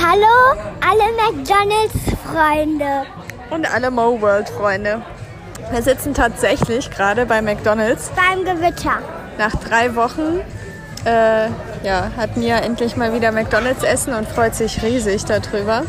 Hallo, alle McDonalds-Freunde. Und alle Mo World Freunde. Wir sitzen tatsächlich gerade bei McDonalds. Beim Gewitter. Nach drei Wochen äh, ja, hat Mia endlich mal wieder McDonalds essen und freut sich riesig darüber.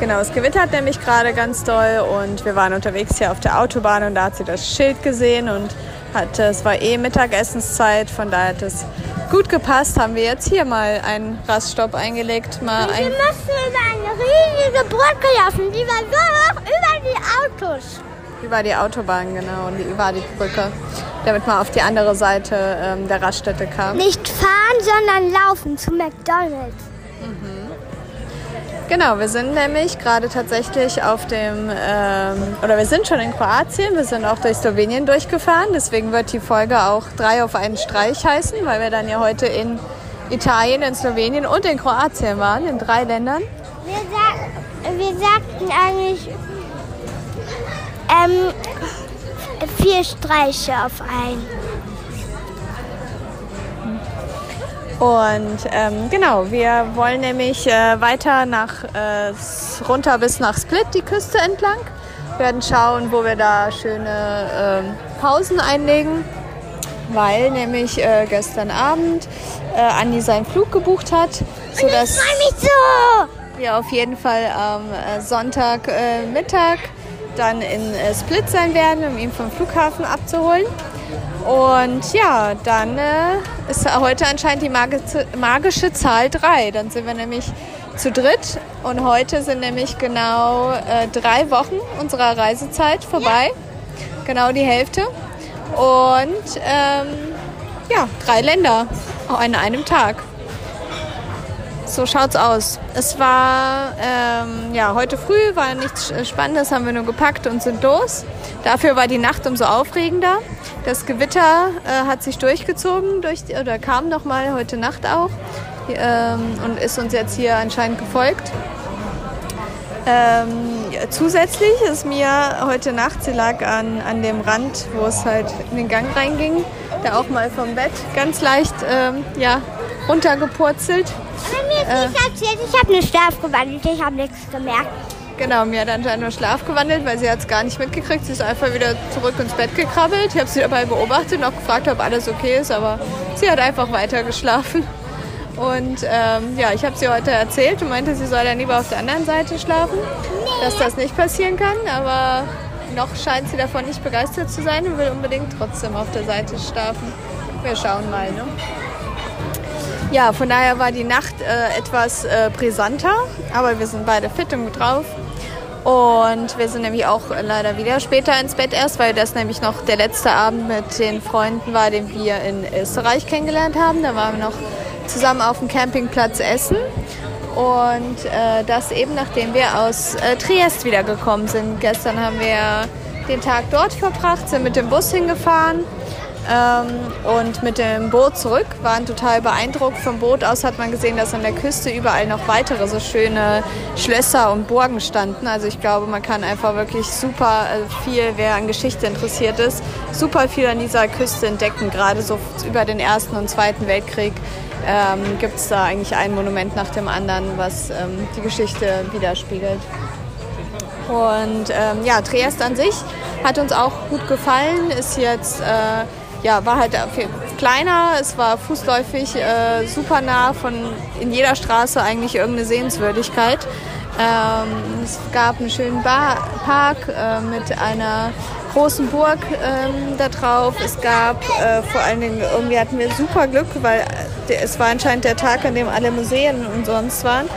Genau, es gewittert nämlich gerade ganz doll und wir waren unterwegs hier auf der Autobahn und da hat sie das Schild gesehen und hat, es war eh Mittagessenszeit, von daher hat es gut gepasst, haben wir jetzt hier mal einen Raststopp eingelegt. Mal Wir ein, müssen über eine riesige Brücke laufen, die war so hoch über die Autos. über die Autobahn, genau, und über die Brücke, damit man auf die andere Seite ähm, der Raststätte kam. Nicht fahren, sondern laufen zu McDonalds. Genau, wir sind nämlich gerade tatsächlich auf dem, ähm, oder wir sind schon in Kroatien, wir sind auch durch Slowenien durchgefahren, deswegen wird die Folge auch drei auf einen Streich heißen, weil wir dann ja heute in Italien, in Slowenien und in Kroatien waren, in drei Ländern. Wir, sag, wir sagten eigentlich ähm, vier Streiche auf einen. Und ähm, genau, wir wollen nämlich äh, weiter nach, äh, runter bis nach Split, die Küste entlang. Wir werden schauen, wo wir da schöne ähm, Pausen einlegen, weil nämlich äh, gestern Abend äh, Andi seinen Flug gebucht hat, sodass Ich freue mich so! wir auf jeden Fall am äh, Sonntag äh, Mittag dann in äh, Split sein werden, um ihn vom Flughafen abzuholen. Und ja, dann äh, ist heute anscheinend die magische, magische Zahl 3. Dann sind wir nämlich zu dritt und heute sind nämlich genau äh, drei Wochen unserer Reisezeit vorbei. Genau die Hälfte. Und ähm, ja, drei Länder an einem Tag. So schaut's aus. Es war ähm, ja heute früh war nichts Spannendes, haben wir nur gepackt und sind los. Dafür war die Nacht umso aufregender. Das Gewitter äh, hat sich durchgezogen durch oder kam noch mal heute Nacht auch ähm, und ist uns jetzt hier anscheinend gefolgt. Ähm, ja, zusätzlich ist mir heute Nacht, sie lag an, an dem Rand, wo es halt in den Gang reinging, da auch mal vom Bett ganz leicht ähm, ja, runtergepurzelt. Aber mir ist nicht erzählt, ich habe eine Schlaf gewandelt, ich habe nichts gemerkt. Genau, mir hat anscheinend nur Schlaf gewandelt, weil sie hat es gar nicht mitgekriegt. Sie ist einfach wieder zurück ins Bett gekrabbelt. Ich habe sie dabei beobachtet und auch gefragt, ob alles okay ist, aber sie hat einfach weiter geschlafen. Und ähm, ja, ich habe sie heute erzählt und meinte, sie soll dann lieber auf der anderen Seite schlafen, dass das nicht passieren kann. Aber noch scheint sie davon nicht begeistert zu sein und will unbedingt trotzdem auf der Seite schlafen. Wir schauen mal. Ne? Ja, von daher war die Nacht äh, etwas äh, brisanter, aber wir sind beide fit und gut drauf. Und wir sind nämlich auch leider wieder später ins Bett erst, weil das nämlich noch der letzte Abend mit den Freunden war, den wir in Österreich kennengelernt haben. Da waren wir noch zusammen auf dem Campingplatz essen. Und äh, das eben nachdem wir aus äh, Triest wiedergekommen sind. Gestern haben wir den Tag dort verbracht, sind mit dem Bus hingefahren und mit dem Boot zurück. Waren total beeindruckt. Vom Boot aus hat man gesehen, dass an der Küste überall noch weitere so schöne Schlösser und Burgen standen. Also ich glaube, man kann einfach wirklich super äh, viel, wer an Geschichte interessiert ist, super viel an dieser Küste entdecken. Gerade so über den Ersten und Zweiten Weltkrieg ähm, gibt es da eigentlich ein Monument nach dem anderen, was ähm, die Geschichte widerspiegelt. Und ähm, ja, Triest an sich hat uns auch gut gefallen. Ist jetzt, äh, ja, war halt viel kleiner, es war fußläufig äh, super nah von in jeder Straße eigentlich irgendeine Sehenswürdigkeit. Ähm, es gab einen schönen Bar Park äh, mit einer großen Burg ähm, da drauf. Es gab äh, vor allen Dingen, irgendwie hatten wir super Glück, weil äh, es war anscheinend der Tag, an dem alle Museen und sonst waren.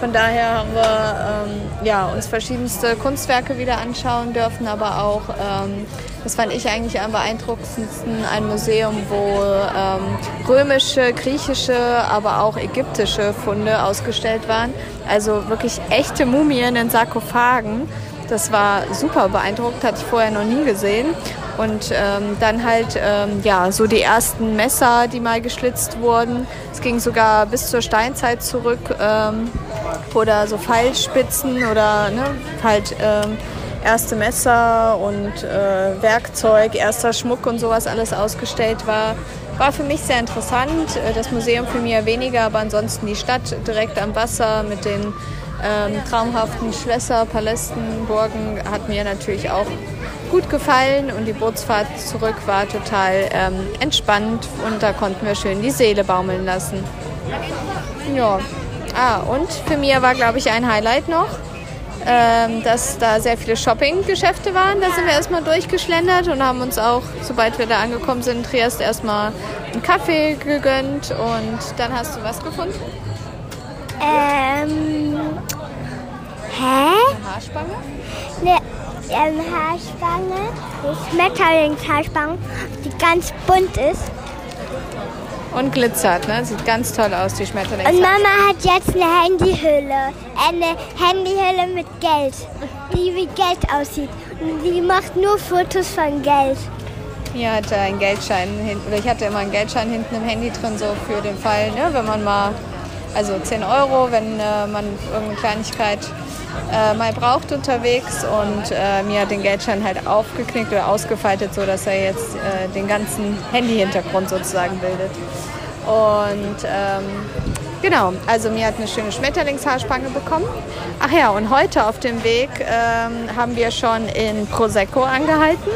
Von daher haben wir ähm, ja, uns verschiedenste Kunstwerke wieder anschauen dürfen, aber auch, ähm, das fand ich eigentlich am beeindruckendsten, ein Museum, wo ähm, römische, griechische, aber auch ägyptische Funde ausgestellt waren. Also wirklich echte Mumien in Sarkophagen. Das war super beeindruckend, hatte ich vorher noch nie gesehen. Und ähm, dann halt ähm, ja, so die ersten Messer, die mal geschlitzt wurden. Es ging sogar bis zur Steinzeit zurück. Ähm, oder so Pfeilspitzen oder ne, halt ähm, erste Messer und äh, Werkzeug, erster Schmuck und sowas alles ausgestellt war. war für mich sehr interessant. Äh, das Museum für mich weniger, aber ansonsten die Stadt direkt am Wasser mit den ähm, traumhaften Schlösser, Palästen, Burgen hat mir natürlich auch gut gefallen und die Bootsfahrt zurück war total ähm, entspannt und da konnten wir schön die Seele baumeln lassen. Ja, ah, und für mich war, glaube ich, ein Highlight noch, ähm, dass da sehr viele Shopping-Geschäfte waren. Da sind wir erstmal durchgeschlendert und haben uns auch, sobald wir da angekommen sind, in Triest erstmal einen Kaffee gegönnt und dann hast du was gefunden? Ähm. Hä? Eine Haarspange? Eine ähm, Haarspange, Schmetterlingshaarspange, die ganz bunt ist. Und glitzert, ne? Sieht ganz toll aus, die Und Schmetterlingshaarspange. Mama hat jetzt eine Handyhülle. Eine Handyhülle mit Geld, die wie Geld aussieht. Und die macht nur Fotos von Geld. Hier hatte ein Geldschein hinten, oder ich hatte immer einen Geldschein hinten im Handy drin, so für den Fall, ne, wenn man mal, also 10 Euro, wenn äh, man irgendeine Kleinigkeit äh, mal braucht unterwegs und äh, mir hat den Geldschein halt aufgeknickt oder ausgefaltet, so dass er jetzt äh, den ganzen Handy-Hintergrund sozusagen bildet. Und ähm, genau, also mir hat eine schöne Schmetterlingshaarspange bekommen. Ach ja, und heute auf dem Weg ähm, haben wir schon in Prosecco angehalten.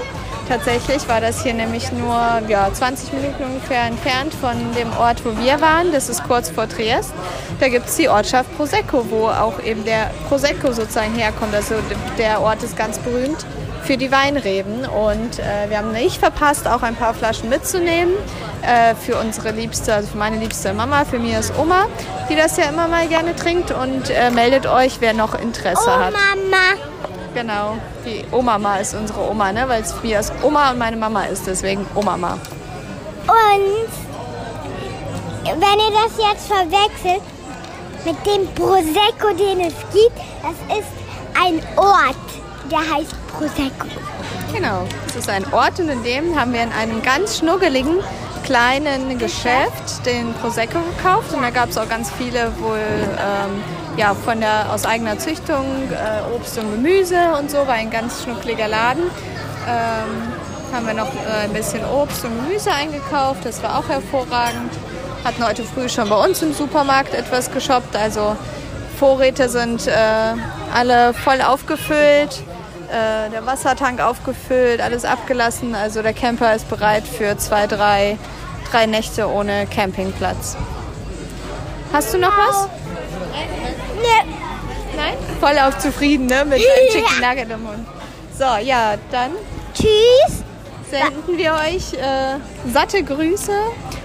Tatsächlich war das hier nämlich nur ja, 20 Minuten ungefähr entfernt von dem Ort, wo wir waren. Das ist kurz vor Triest. Da gibt es die Ortschaft Prosecco, wo auch eben der Prosecco sozusagen herkommt. Also der Ort ist ganz berühmt für die Weinreben. Und äh, wir haben nicht verpasst, auch ein paar Flaschen mitzunehmen äh, für unsere liebste, also für meine liebste Mama, für mir ist Oma, die das ja immer mal gerne trinkt. Und äh, meldet euch, wer noch Interesse Oh hat. Mama. Genau, die Omama ist unsere Oma, ne? weil es mir ist Oma und meine Mama ist, deswegen Omama. Und wenn ihr das jetzt verwechselt mit dem Prosecco, den es gibt, das ist ein Ort, der heißt Prosecco. Genau, es ist ein Ort und in dem haben wir in einem ganz schnuggeligen kleinen Geschäft den Prosecco gekauft und da gab es auch ganz viele wohl ähm, ja, von der aus eigener Züchtung äh, Obst und Gemüse und so, war ein ganz schnuckliger Laden. Ähm, haben wir noch äh, ein bisschen Obst und Gemüse eingekauft, das war auch hervorragend. Hatten heute früh schon bei uns im Supermarkt etwas geshoppt, also Vorräte sind äh, alle voll aufgefüllt, äh, der Wassertank aufgefüllt, alles abgelassen. Also der Camper ist bereit für zwei, drei, drei Nächte ohne Campingplatz. Hast du noch was? Ne, Nein? Voll auf zufrieden, ne? Mit deinem Chicken Nugget im Mund. So, ja, dann tschüss. senden wir euch äh, satte Grüße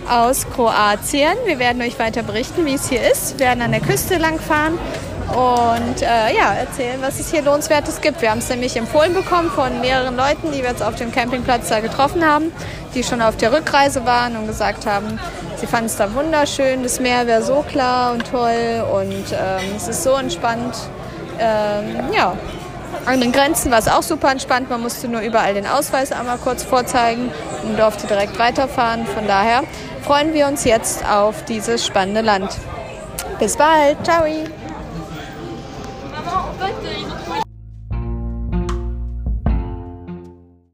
aus Kroatien. Wir werden euch weiter berichten, wie es hier ist. Wir werden an der Küste lang fahren und äh, ja, erzählen, was es hier lohnenswertes gibt. Wir haben es nämlich empfohlen bekommen von mehreren Leuten, die wir jetzt auf dem Campingplatz da getroffen haben, die schon auf der Rückreise waren und gesagt haben, sie fanden es da wunderschön, das Meer wäre so klar und toll und ähm, es ist so entspannt. Ähm, ja, an den Grenzen war es auch super entspannt. Man musste nur überall den Ausweis einmal kurz vorzeigen und durfte direkt weiterfahren. Von daher freuen wir uns jetzt auf dieses spannende Land. Bis bald. Ciao.